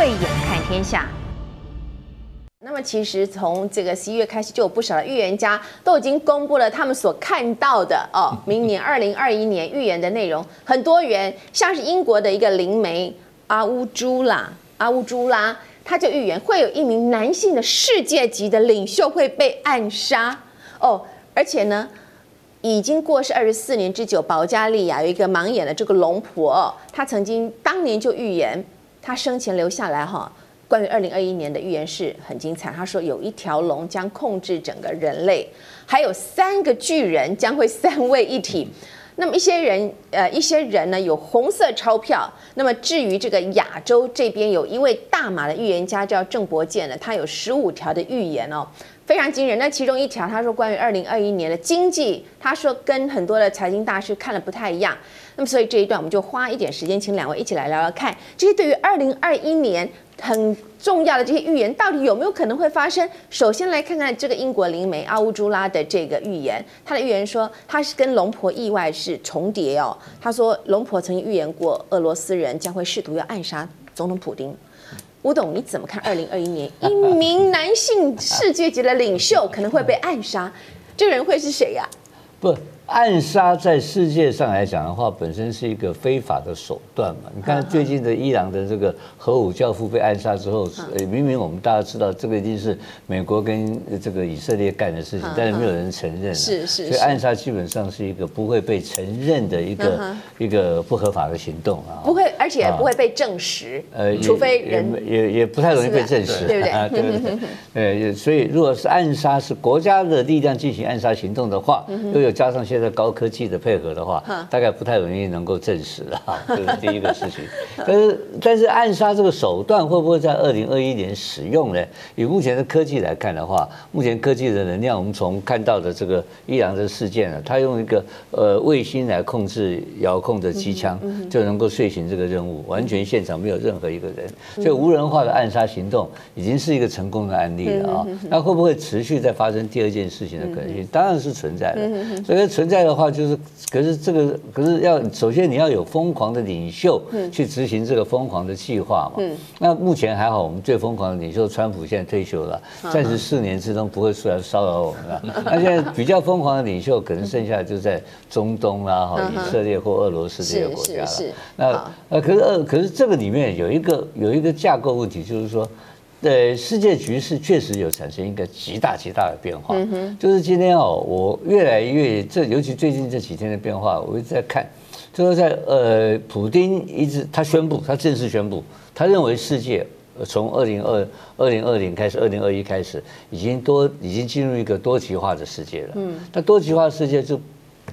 慧眼看天下。那么其实从这个十一月开始，就有不少的预言家都已经公布了他们所看到的哦，明年二零二一年预言的内容。很多元，像是英国的一个灵媒阿乌朱拉，阿乌朱拉，他就预言会有一名男性的世界级的领袖会被暗杀。哦，而且呢，已经过世二十四年之久，保加利亚有一个盲眼的这个龙婆，他曾经当年就预言，他生前留下来哈。关于二零二一年的预言是很精彩。他说有一条龙将控制整个人类，还有三个巨人将会三位一体。那么一些人，呃，一些人呢有红色钞票。那么至于这个亚洲这边有一位大马的预言家叫郑伯健呢，他有十五条的预言哦，非常惊人。那其中一条他说关于二零二一年的经济，他说跟很多的财经大师看的不太一样。那么所以这一段我们就花一点时间，请两位一起来聊聊看，这些对于二零二一年。很重要的这些预言到底有没有可能会发生？首先来看看这个英国灵媒阿乌朱拉的这个预言，他的预言说他是跟龙婆意外是重叠哦。他说龙婆曾经预言过俄罗斯人将会试图要暗杀总统普丁。吴董你怎么看？二零二一年一名男性世界级的领袖可能会被暗杀，这个人会是谁呀、不。暗杀在世界上来讲的话，本身是一个非法的手段嘛。你看最近的伊朗的这个核武教父被暗杀之后，明明我们大家知道这个一定是美国跟这个以色列干的事情，但是没有人承认。是是。所以暗杀基本上是一个不会被承认的一个一个不合法的行动啊。不会，而且不会被证实。呃，除非人也也不太容易被证实，对不对？对对对。呃，所以如果是暗杀是国家的力量进行暗杀行动的话，又有加上现在。在高科技的配合的话，大概不太容易能够证实啊，这是第一个事情。但是，但是暗杀这个手段会不会在二零二一年使用呢？以目前的科技来看的话，目前科技的能量，我们从看到的这个伊朗的事件呢，它用一个呃卫星来控制遥控的机枪，就能够遂行这个任务，完全现场没有任何一个人，所以无人化的暗杀行动已经是一个成功的案例了啊。那会不会持续再发生第二件事情的可能性？当然是存在的，所以存在的话就是，可是这个可是要首先你要有疯狂的领袖去执行这个疯狂的计划嘛。那目前还好，我们最疯狂的领袖川普现在退休了，暂时四年之中不会出来骚扰我们了。那现在比较疯狂的领袖可能剩下就在中东啦，哈，以色列或俄罗斯这些国家了。那呃，可是呃，可是这个里面有一个有一个架构问题，就是说。对，世界局势确实有产生一个极大极大的变化。就是今天哦，我越来越这，尤其最近这几天的变化，我一直在看，就是在呃，普丁一直他宣布，他正式宣布，他认为世界从二零二二零二零开始，二零二一开始，已经多已经进入一个多极化的世界了。嗯，那多极化的世界就。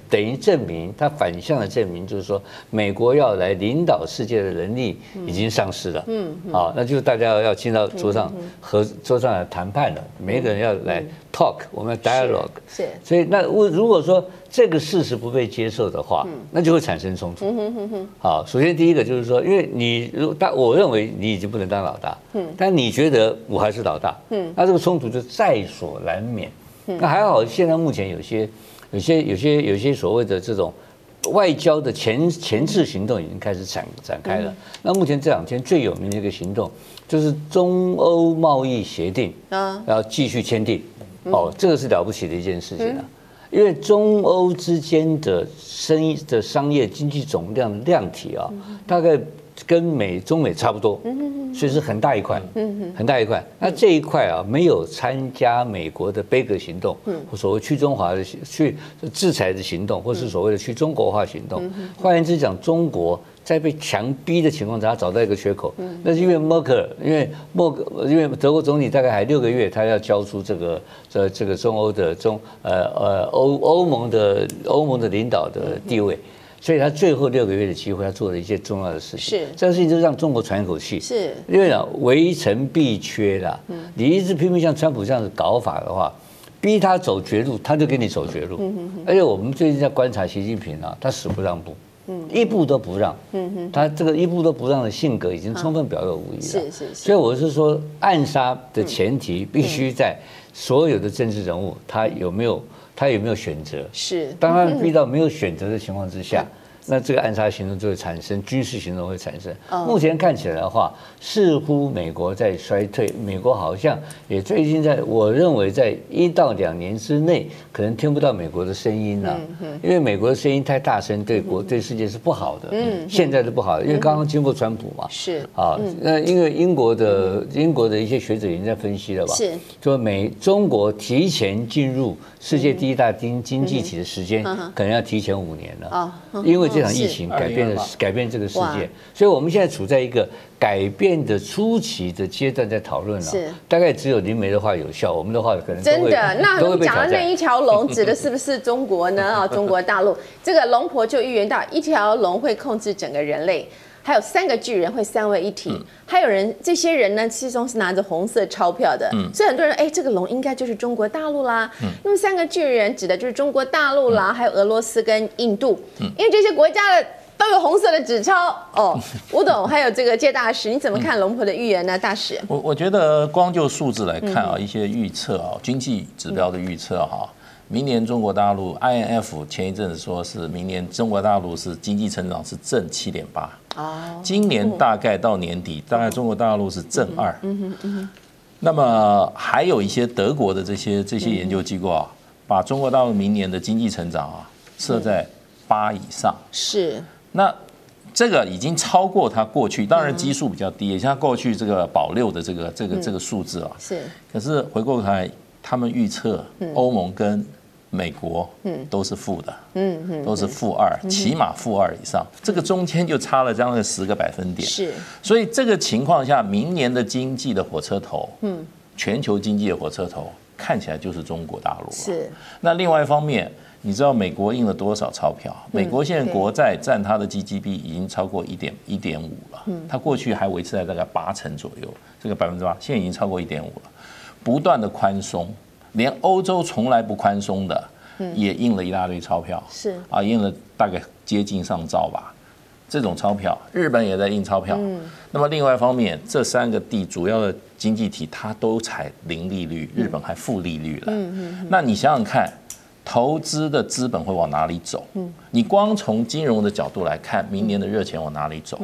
等于证明，他反向的证明就是说，美国要来领导世界的能力已经丧失了。嗯，好，那就是大家要进到桌上和桌上来谈判了，每一个人要来 talk，我们要 dialogue。是。所以，那如如果说这个事实不被接受的话，那就会产生冲突。嗯哼哼。好，首先第一个就是说，因为你如但我认为你已经不能当老大。嗯。但你觉得我还是老大。嗯。那这个冲突就在所难免。嗯。那还好，现在目前有些。有些有些有些所谓的这种外交的前前置行动已经开始展展开了。那目前这两天最有名的一个行动，就是中欧贸易协定啊，要继续签订。哦，这个是了不起的一件事情啊，因为中欧之间的生意的商业经济总量的量体啊，大概。跟美中美差不多，所以是很大一块，很大一块。那这一块啊，没有参加美国的杯葛行动，或所谓去中华的去制裁的行动，或是所谓的去中国化行动。换言之讲，中国在被强逼的情况之下找到一个缺口，那是因为默克尔，因为默克，因为德国总理大概还六个月，他要交出这个这这个中欧的中呃呃欧欧盟的欧盟的领导的地位。所以他最后六个月的机会，他做了一件重要的事情。是，这个事情就让中国喘一口气。是，因为呢，围城必缺啦。嗯，你一直拼命像川普这样子搞法的话，逼他走绝路，他就给你走绝路。嗯哼哼。而且我们最近在观察习近平啊，他死不让步，嗯，一步都不让。嗯哼。他这个一步都不让的性格已经充分表露无遗了。是是是。所以我是说，暗杀的前提必须在所有的政治人物，他有没有？他有没有选择？是，当他遇到没有选择的情况之下，那这个暗杀行动就会产生，军事行动会产生。目前看起来的话，似乎美国在衰退，美国好像也最近在，我认为在一到两年之内，可能听不到美国的声音了，因为美国的声音太大声，对国对世界是不好的。嗯，现在是不好的，因为刚刚经过川普嘛，是啊，那因为英国的英国的一些学者已经在分析了吧，是。说美中国提前进入世界第一大经经济体的时间，可能要提前五年了。啊，因为。这场疫情改变了改变这个世界，所以我们现在处在一个改变的初期的阶段，在讨论了。是，大概只有林梅的话有效，我们的话可能真的。那我们讲的那一条龙指的是不是中国呢？啊，中国大陆这个龙婆就预言到一条龙会控制整个人类。还有三个巨人会三位一体，嗯、还有人，这些人呢，其中是拿着红色钞票的，嗯、所以很多人哎，这个龙应该就是中国大陆啦。嗯、那么三个巨人指的就是中国大陆啦，嗯、还有俄罗斯跟印度，嗯、因为这些国家的都有红色的纸钞。哦。吴董还有这个谢大使，你怎么看龙婆的预言呢？大使，我我觉得光就数字来看啊，嗯、一些预测啊，经济指标的预测哈。明年中国大陆 IMF 前一阵子说是明年中国大陆是经济成长是正七点八，今年大概到年底大概中国大陆是正二，那么还有一些德国的这些这些研究机构啊，把中国大陆明年的经济成长啊设在八以上，是，那这个已经超过它过去，当然基数比较低，也像过去这个保六的这个这个这个数字啊，是，可是回过头来他们预测欧盟跟美国都是负的，嗯都是负二，起码负二以上，这个中间就差了将近十个百分点。是，所以这个情况下，明年的经济的火车头，嗯，全球经济的火车头看起来就是中国大陆了。是。那另外一方面，你知道美国印了多少钞票？美国现在国债占它的 GDP 已经超过一点一点五了。嗯。它过去还维持在大概八成左右，这个百分之八，现在已经超过一点五了，不断的宽松。连欧洲从来不宽松的，也印了一大堆钞票，是啊，印了大概接近上兆吧。这种钞票，日本也在印钞票。那么另外一方面，这三个地主要的经济体，它都采零利率，日本还负利率了。那你想想看，投资的资本会往哪里走？你光从金融的角度来看，明年的热钱往哪里走？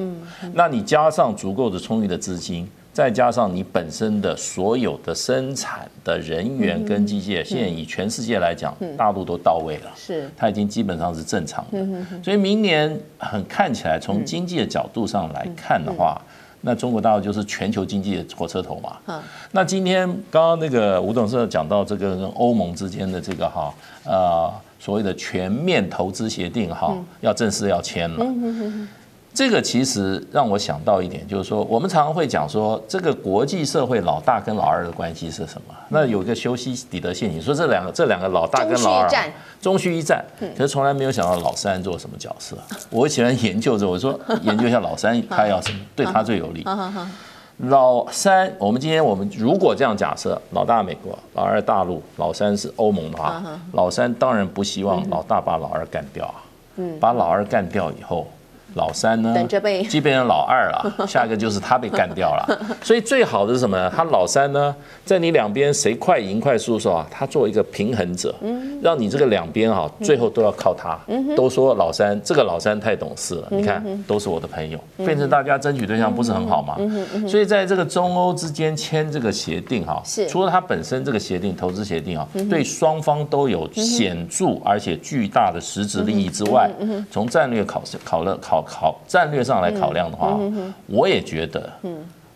那你加上足够的充裕的资金。再加上你本身的所有的生产的人员跟机械，现在以全世界来讲，大陆都到位了，是，它已经基本上是正常的。所以明年很看起来，从经济的角度上来看的话，那中国大陆就是全球经济的火车头嘛。那今天刚刚那个吴董事长讲到这个跟欧盟之间的这个哈呃所谓的全面投资协定哈，要正式要签了。这个其实让我想到一点，就是说，我们常常会讲说，这个国际社会老大跟老二的关系是什么？那有一个修昔底德陷阱，说这两个这两个老大跟老二终须一战，可是从来没有想到老三做什么角色。我喜欢研究着，我说研究一下老三他要什么，对他最有利。老三，我们今天我们如果这样假设，老大美国，老二大陆，老三是欧盟的话，老三当然不希望老大把老二干掉啊，把老二干掉以后。老三呢，即便成老二了，下一个就是他被干掉了。所以最好的是什么呢？他老三呢，在你两边谁快赢快输的时候啊，他做一个平衡者，让你这个两边哈，最后都要靠他。都说老三这个老三太懂事了，你看都是我的朋友，变成大家争取对象不是很好吗？所以在这个中欧之间签这个协定哈，除了它本身这个协定投资协定啊，对双方都有显著而且巨大的实质利益之外，从战略考考了考。考战略上来考量的话，我也觉得，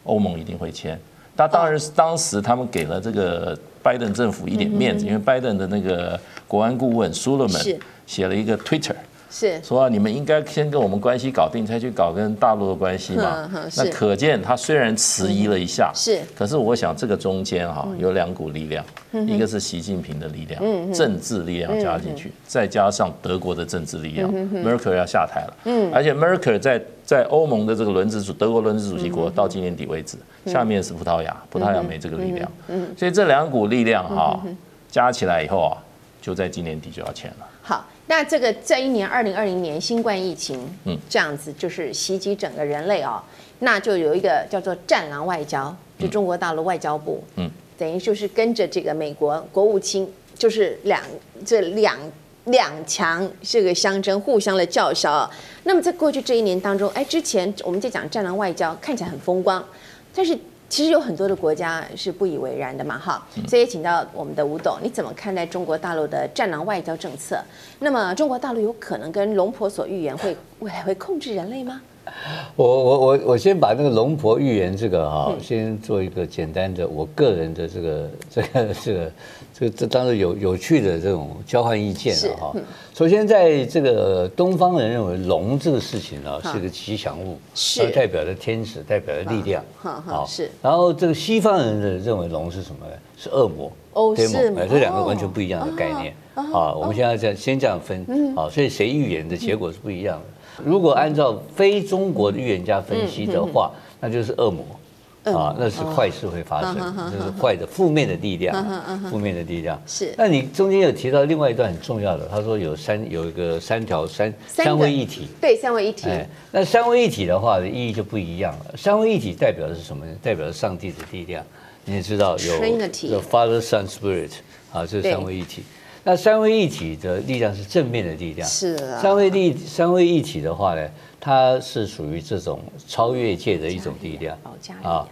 欧盟一定会签。但当然是当时他们给了这个拜登政府一点面子，因为拜登的那个国安顾问苏勒门写了一个 Twitter。是。说你们应该先跟我们关系搞定，才去搞跟大陆的关系嘛？那可见他虽然迟疑了一下，是，可是我想这个中间哈有两股力量，一个是习近平的力量，政治力量加进去，再加上德国的政治力量，Merkel 要下台了，嗯，而且 Merkel 在在欧盟的这个轮值主德国轮值主席国到今年底为止，下面是葡萄牙，葡萄牙没这个力量，嗯，所以这两股力量哈加起来以后啊，就在今年底就要签了。好。那这个这一年，二零二零年新冠疫情，嗯，这样子就是袭击整个人类哦，那就有一个叫做“战狼外交”，就中国大陆外交部，嗯，等于就是跟着这个美国国务卿，就是两这两两强这个相争，互相的叫嚣。那么在过去这一年当中，哎，之前我们在讲战狼外交，看起来很风光，但是其实有很多的国家是不以为然的嘛，哈。所以请到我们的吴董，你怎么看待中国大陆的战狼外交政策？那么中国大陆有可能跟龙婆所预言会未来会控制人类吗？我我我我先把那个龙婆预言这个哈，先做一个简单的我个人的这个这个这个这个这当然有有趣的这种交换意见了哈。首先，在这个东方人认为龙这个事情呢是个吉祥物，是代表着天使，代表着力量，好是。然后这个西方人的认为龙是什么呢？是恶魔哦，是这两个完全不一样的概念啊。我们现在这样先这样分啊，所以谁预言的结果是不一样的。如果按照非中国的预言家分析的话，那就是恶魔啊，那是坏事会发生，就是坏的负面的力量，负面的力量。是。那你中间有提到另外一段很重要的，他说有三有一个三条三三位一体，对，三位一体。那三位一体的话的意义就不一样了。三位一体代表的是什么呢？代表着上帝的力量。你也知道有有 Father Son Spirit 啊，这是三位一体。那三位一体的力量是正面的力量，是啊。三位力三位一体的话呢，它是属于这种超越界的一种力量，啊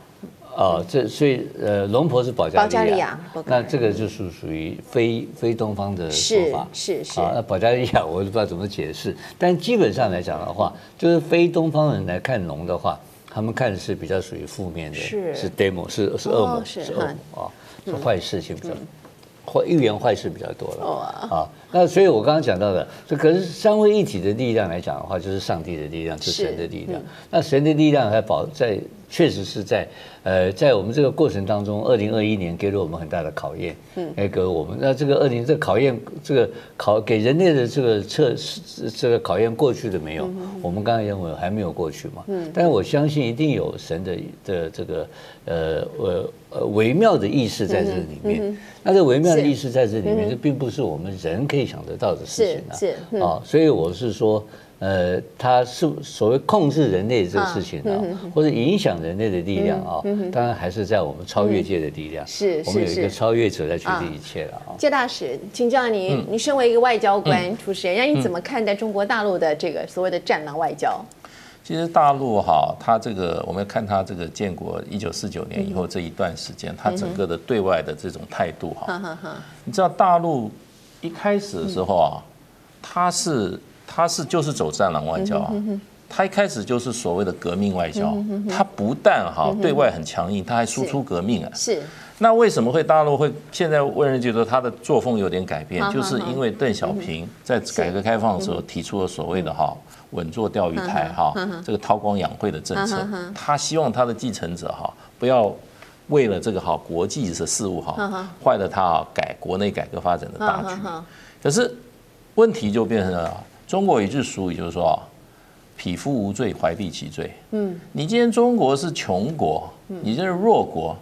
哦，这所以呃，龙婆是保加利亚，那这个就是属于非非东方的说法，是是。啊，那保加利亚我都不知道怎么解释，但基本上来讲的话，就是非东方人来看龙的话，他们看的是比较属于负面的，是是 demo 是是恶魔，是恶魔啊，是坏事情比较。坏预言坏事比较多了。啊，那所以我刚刚讲到的，这可是三位一体的力量来讲的话，就是上帝的力量，是神的力量。那神的力量还保在，确实是在呃，在我们这个过程当中，二零二一年给了我们很大的考验，嗯，给我们。那这个二零这个考验，这个考给人类的这个测试，这个考验过去了没有？我们刚才认为还没有过去嘛，嗯，但是我相信一定有神的的这个呃呃呃微妙的意识在这里面。那这微妙的意识在这里面，这并不是我们人可以想得到的事情啊，是啊，所以我是说。呃，它是所谓控制人类这个事情啊，或者影响人类的力量啊，当然还是在我们超越界的力量。是，我们有一个超越者在决定一切了啊。介大使，请教您，你身为一个外交官出身，让你怎么看待中国大陆的这个所谓的战狼外交？其实大陆哈，它这个我们要看它这个建国一九四九年以后这一段时间，它整个的对外的这种态度哈。你知道大陆一开始的时候啊，它是。他是就是走战狼外交啊，他一开始就是所谓的革命外交，他不但哈对外很强硬，他还输出革命啊。是。那为什么会大陆会现在为人觉得他的作风有点改变？就是因为邓小平在改革开放的时候提出了所谓的哈稳坐钓鱼台哈这个韬光养晦的政策，他希望他的继承者哈不要为了这个哈国际的事务哈坏了他啊改国内改革发展的大局。可是问题就变成了。中国有一句俗语，就是说啊，匹夫无罪，怀璧其罪。嗯，你今天中国是穷国，你这是弱国，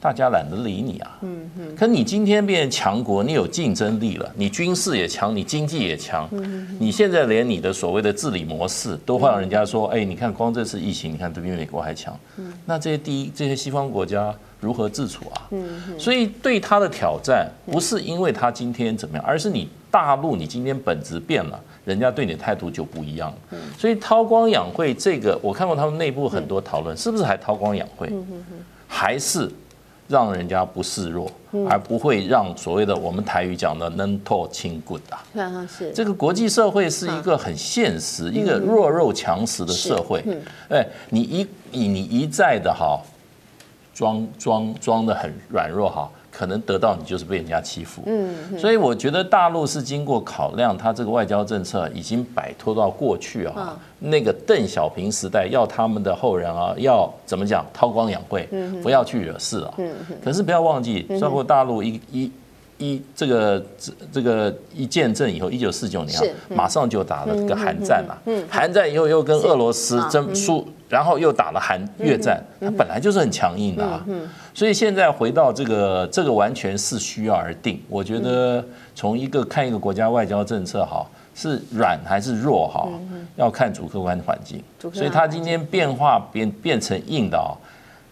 大家懒得理你啊。嗯嗯。可你今天变成强国，你有竞争力了，你军事也强，你经济也强。嗯。你现在连你的所谓的治理模式都会让人家说，哎，你看光这次疫情，你看都比美国还强。嗯。那这些第一，这些西方国家如何自处啊？嗯。所以对他的挑战，不是因为他今天怎么样，而是你大陆，你今天本质变了。人家对你的态度就不一样，所以韬光养晦这个，我看过他们内部很多讨论，是不是还韬光养晦，还是让人家不示弱，而不会让所谓的我们台语讲的能拖轻棍啊？是。这个国际社会是一个很现实，一个弱肉强食的社会。哎，你一你你一再的哈装装装的很软弱哈。可能得到你就是被人家欺负，嗯，所以我觉得大陆是经过考量，他这个外交政策已经摆脱到过去啊，那个邓小平时代要他们的后人啊，要怎么讲韬光养晦，不要去惹事啊，可是不要忘记，中国大陆一一一这个这这个一建政以后，一九四九年啊，马上就打了个韩战嘛，韩战以后又跟俄罗斯争输。然后又打了韩越战，它本来就是很强硬的啊，所以现在回到这个，这个完全是需要而定。我觉得从一个看一个国家外交政策哈，是软还是弱哈，要看主客观环境。所以它今天变化变变成硬的啊，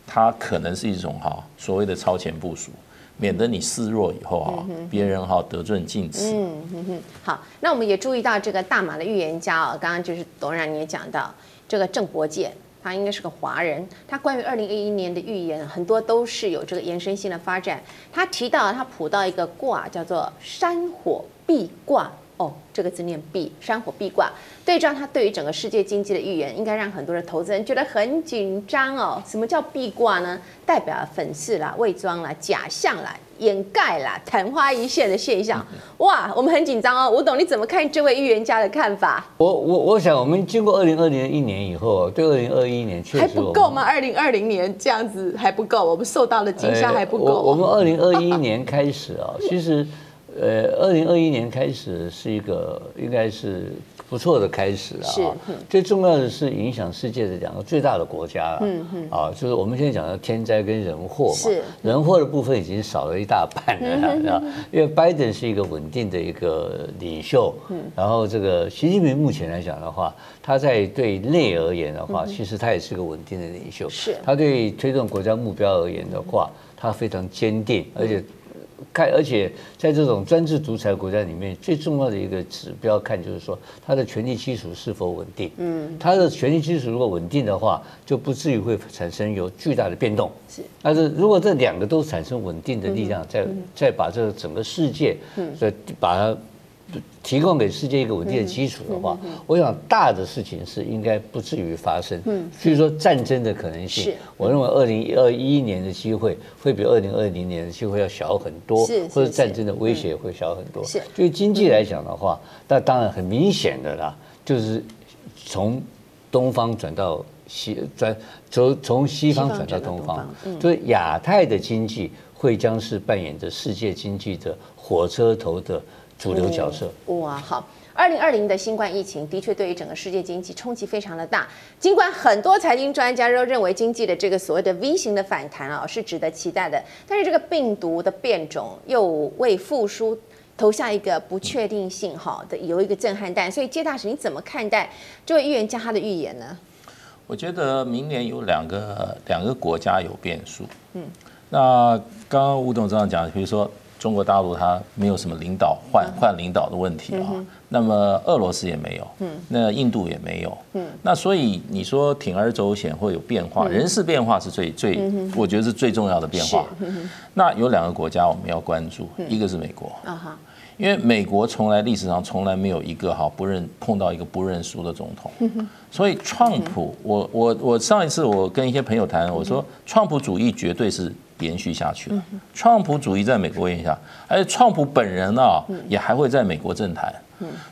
它可能是一种哈所谓的超前部署。免得你示弱以后哈，别人哈得寸进尺。嗯哼哼，好，那我们也注意到这个大马的预言家哦，刚刚就是董事长你也讲到这个郑伯健，他应该是个华人，他关于二零二一年的预言很多都是有这个延伸性的发展。他提到他卜到一个卦叫做山火必卦。哦，这个字念“壁”，山火壁卦，对照他对于整个世界经济的预言，应该让很多的投资人觉得很紧张哦。什么叫壁卦呢？代表粉饰啦、伪装啦、假象啦、掩盖啦、昙花一现的现象。哇，我们很紧张哦。吴董，你怎么看这位预言家的看法？我我我想，我们经过二零二零一年以后，对二零二一年确实还不够吗？二零二零年这样子还不够，我们受到的惊吓还不够。我们二零二一年开始啊，其实。呃，二零二一年开始是一个应该是不错的开始啊。是。最重要的是影响世界的两个最大的国家了。嗯嗯。啊，就是我们现在讲的天灾跟人祸嘛。是。人祸的部分已经少了一大半了，因为拜登是一个稳定的一个领袖。嗯。然后这个习近平目前来讲的话，他在对内而言的话，其实他也是个稳定的领袖。是。他对推动国家目标而言的话，他非常坚定，而且。看，而且在这种专制独裁国家里面，最重要的一个指标看就是说，它的权力基础是否稳定。嗯，它的权力基础如果稳定的话，就不至于会产生有巨大的变动。是，但是如果这两个都产生稳定的力量，再再把这个整个世界，再把它。提供给世界一个稳定的基础的话，我想大的事情是应该不至于发生。嗯，所以说战争的可能性，我认为二零二一年的机会会比二零二零年的机会要小很多，或者战争的威胁会小很多。是，对经济来讲的话，那当然很明显的啦，就是从东方转到西，转从从西方转到东方，所以亚太的经济会将是扮演着世界经济的火车头的。主流角色、嗯、哇，好，二零二零的新冠疫情的确对于整个世界经济冲击非常的大。尽管很多财经专家都认为经济的这个所谓的 V 型的反弹啊是值得期待的，但是这个病毒的变种又为复苏投下一个不确定性哈的有一个震撼弹。所以，接大使你怎么看待这位预言家他的预言呢？我觉得明年有两个两个国家有变数。嗯，那刚刚吴董这样讲，比如说。中国大陆它没有什么领导换换领导的问题啊，那么俄罗斯也没有，嗯。那印度也没有，嗯。那所以你说铤而走险会有变化，人事变化是最最，我觉得是最重要的变化。那有两个国家我们要关注，一个是美国，因为美国从来历史上从来没有一个哈不认碰到一个不认输的总统，所以创普，我我我上一次我跟一些朋友谈，我说创普主义绝对是。延续下去了，创普主义在美国影响，而且创普本人啊也还会在美国政坛，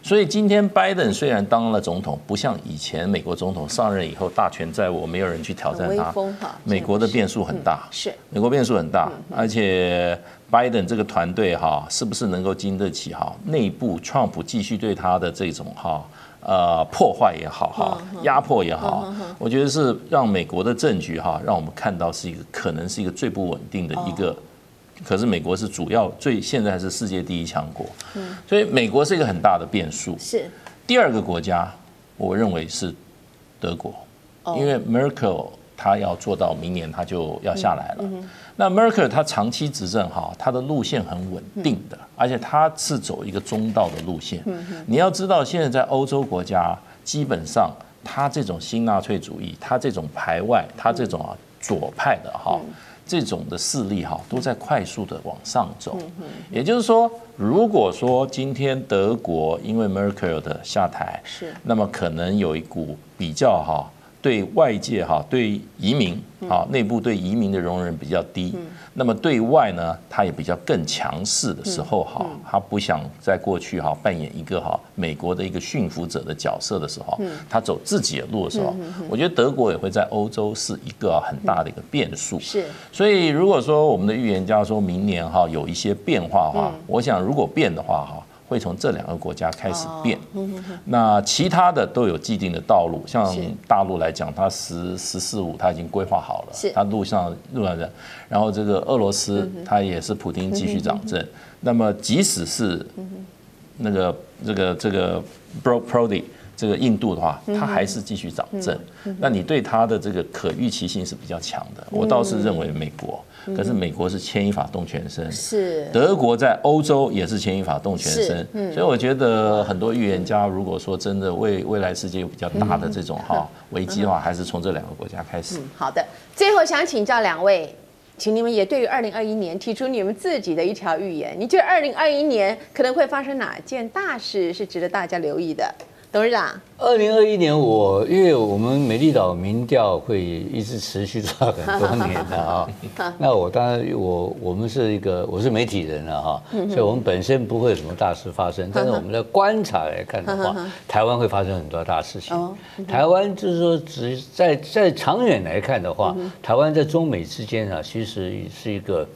所以今天拜登虽然当了总统，不像以前美国总统上任以后大权在握，没有人去挑战他，美国的变数很大，是。美国变数很大，而且拜登这个团队哈是不是能够经得起哈内部川普继续对他的这种哈。呃，破坏也好哈，压迫也好，我觉得是让美国的政局哈，让我们看到是一个可能是一个最不稳定的一个。可是美国是主要最现在还是世界第一强国，所以美国是一个很大的变数。是第二个国家，我认为是德国，因为 Merkel 他要做到明年他就要下来了。那 Merkel 他长期执政哈，他的路线很稳定的，而且他是走一个中道的路线。你要知道，现在在欧洲国家，基本上他这种新纳粹主义，他这种排外，他这种啊左派的哈，这种的势力哈，都在快速的往上走。也就是说，如果说今天德国因为 Merkel 的下台，是，那么可能有一股比较哈。对外界哈，对移民啊，内部对移民的容忍比较低，那么对外呢，他也比较更强势的时候哈，他不想在过去哈扮演一个哈美国的一个驯服者的角色的时候，他走自己的路的时候，我觉得德国也会在欧洲是一个很大的一个变数。是，所以如果说我们的预言家说明年哈有一些变化的话，我想如果变的话哈。会从这两个国家开始变，那其他的都有既定的道路。像大陆来讲，它十十四五，它已经规划好了，它路上路上的。然后这个俄罗斯，它也是普丁继续掌政。那么即使是那个这个这个 Brody。这个印度的话，它还是继续涨正，那你对它的这个可预期性是比较强的。我倒是认为美国，可是美国是牵一发动全身，是。德国在欧洲也是牵一发动全身，所以我觉得很多预言家如果说真的未未来世界有比较大的这种哈危机的话，还是从这两个国家开始。好的，最后想请教两位，请你们也对于二零二一年提出你们自己的一条预言，你觉得二零二一年可能会发生哪件大事是值得大家留意的？董事长，二零二一年我因为我们美丽岛民调会一直持续做很多年的啊，那我当然我我们是一个我是媒体人了哈，所以我们本身不会有什么大事发生，但是我们在观察来看的话，台湾会发生很多大事情。台湾就是说，只在在长远来看的话，台湾在中美之间啊，其实是一个。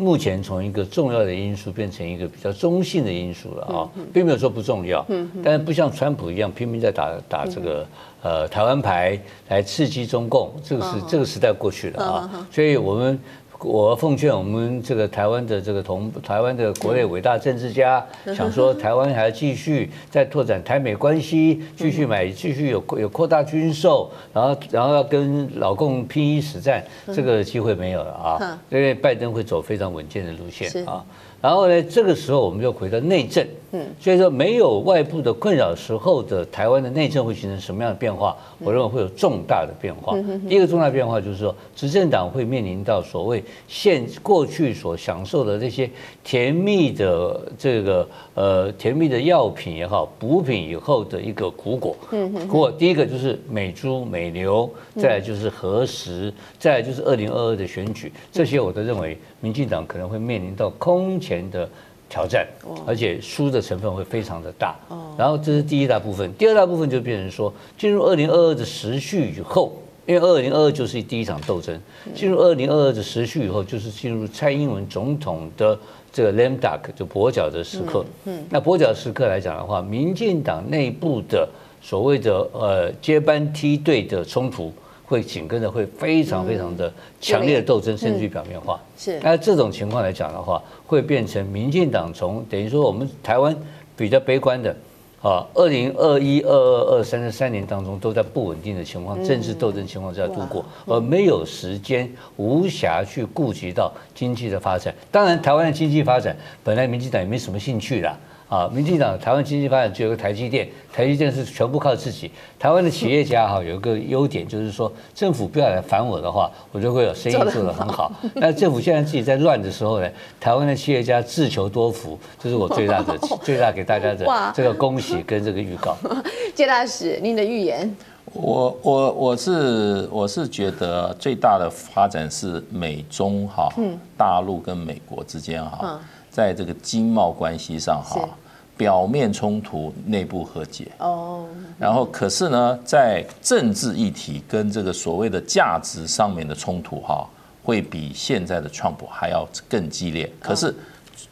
目前从一个重要的因素变成一个比较中性的因素了啊，并没有说不重要，但是不像川普一样拼命在打打这个呃台湾牌来刺激中共，这个是这个时代过去了啊，所以我们。我奉劝我们这个台湾的这个同台湾的国内伟大政治家，想说台湾还要继续再拓展台美关系，继续买，继续有有扩大军售，然后然后要跟老共拼一死战，这个机会没有了啊，因为拜登会走非常稳健的路线啊。然后呢，这个时候我们就回到内政。嗯，所以说没有外部的困扰时候的台湾的内政会形成什么样的变化？我认为会有重大的变化。第一个重大变化就是说，执政党会面临到所谓现过去所享受的这些甜蜜的这个呃甜蜜的药品也好，补品以后的一个苦果。嗯，苦果第一个就是美猪美牛，再来就是核食，再来就是二零二二的选举，这些我都认为民进党可能会面临到空前的。挑战，而且输的成分会非常的大。然后这是第一大部分，第二大部分就变成说，进入二零二二的时序以后，因为二零二二就是第一场斗争，进入二零二二的时序以后，就是进入蔡英文总统的这个 lame duck 就跛脚的时刻。嗯，那跛脚时刻来讲的话，民进党内部的所谓的呃接班梯队的冲突。会紧跟着会非常非常的强烈的斗争，甚至于表面化。是，那这种情况来讲的话，会变成民进党从等于说我们台湾比较悲观的啊，二零二一、二二、二三这三年当中都在不稳定的情况、政治斗争情况下度过，而没有时间、无暇去顾及到经济的发展。当然，台湾的经济发展本来民进党也没什么兴趣啦。啊，民进党台湾经济发展只有个台积电，台积电是全部靠自己。台湾的企业家哈有一个优点，就是说政府不要来烦我的话，我就会有生意做得很好。那政府现在自己在乱的时候呢，台湾的企业家自求多福，这是我最大的最大给大家的这个恭喜跟这个预告。谢大使，您的预言？我我我是我是觉得最大的发展是美中哈，大陆跟美国之间哈。在这个经贸关系上，哈，表面冲突，内部和解。哦，然后可是呢，在政治议题跟这个所谓的价值上面的冲突，哈，会比现在的川普还要更激烈。可是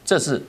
这是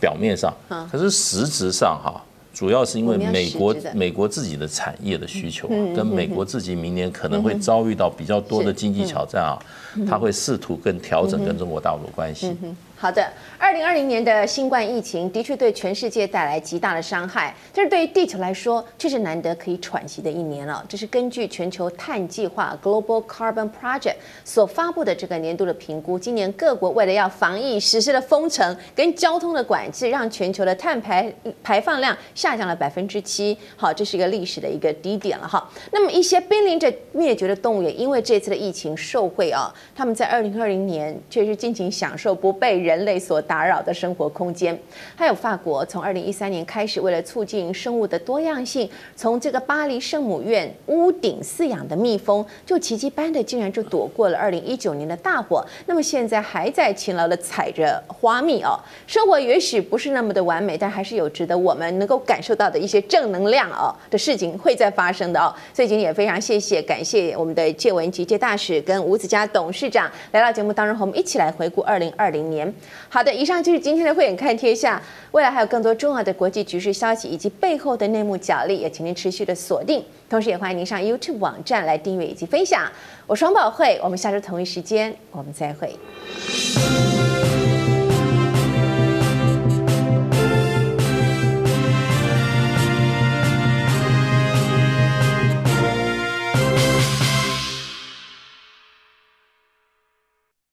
表面上，可是实质上，哈，主要是因为美国美国自己的产业的需求，跟美国自己明年可能会遭遇到比较多的经济挑战啊，他会试图跟调整跟中国大陆的关系。好的，二零二零年的新冠疫情的确对全世界带来极大的伤害，但是对于地球来说，却是难得可以喘息的一年了。这是根据全球碳计划 （Global Carbon Project） 所发布的这个年度的评估。今年各国为了要防疫，实施了封城跟交通的管制，让全球的碳排排放量下降了百分之七。好，这是一个历史的一个低点了哈。那么一些濒临着灭绝的动物也因为这次的疫情受惠啊，他们在二零二零年却是尽情享受不被人。人类所打扰的生活空间，还有法国从二零一三年开始，为了促进生物的多样性，从这个巴黎圣母院屋顶饲养的蜜蜂，就奇迹般的竟然就躲过了二零一九年的大火。那么现在还在勤劳的采着花蜜哦。生活也许不是那么的完美，但还是有值得我们能够感受到的一些正能量哦的事情会在发生的哦。所以今天也非常谢谢感谢我们的介文汲介大使跟吴子嘉董事长来到节目当中，和我们一起来回顾二零二零年。好的，以上就是今天的《慧眼看天下》。未来还有更多重要的国际局势消息以及背后的内幕角力，也请您持续的锁定。同时，也欢迎您上 YouTube 网站来订阅以及分享。我是王宝慧，我们下周同一时间我们再会。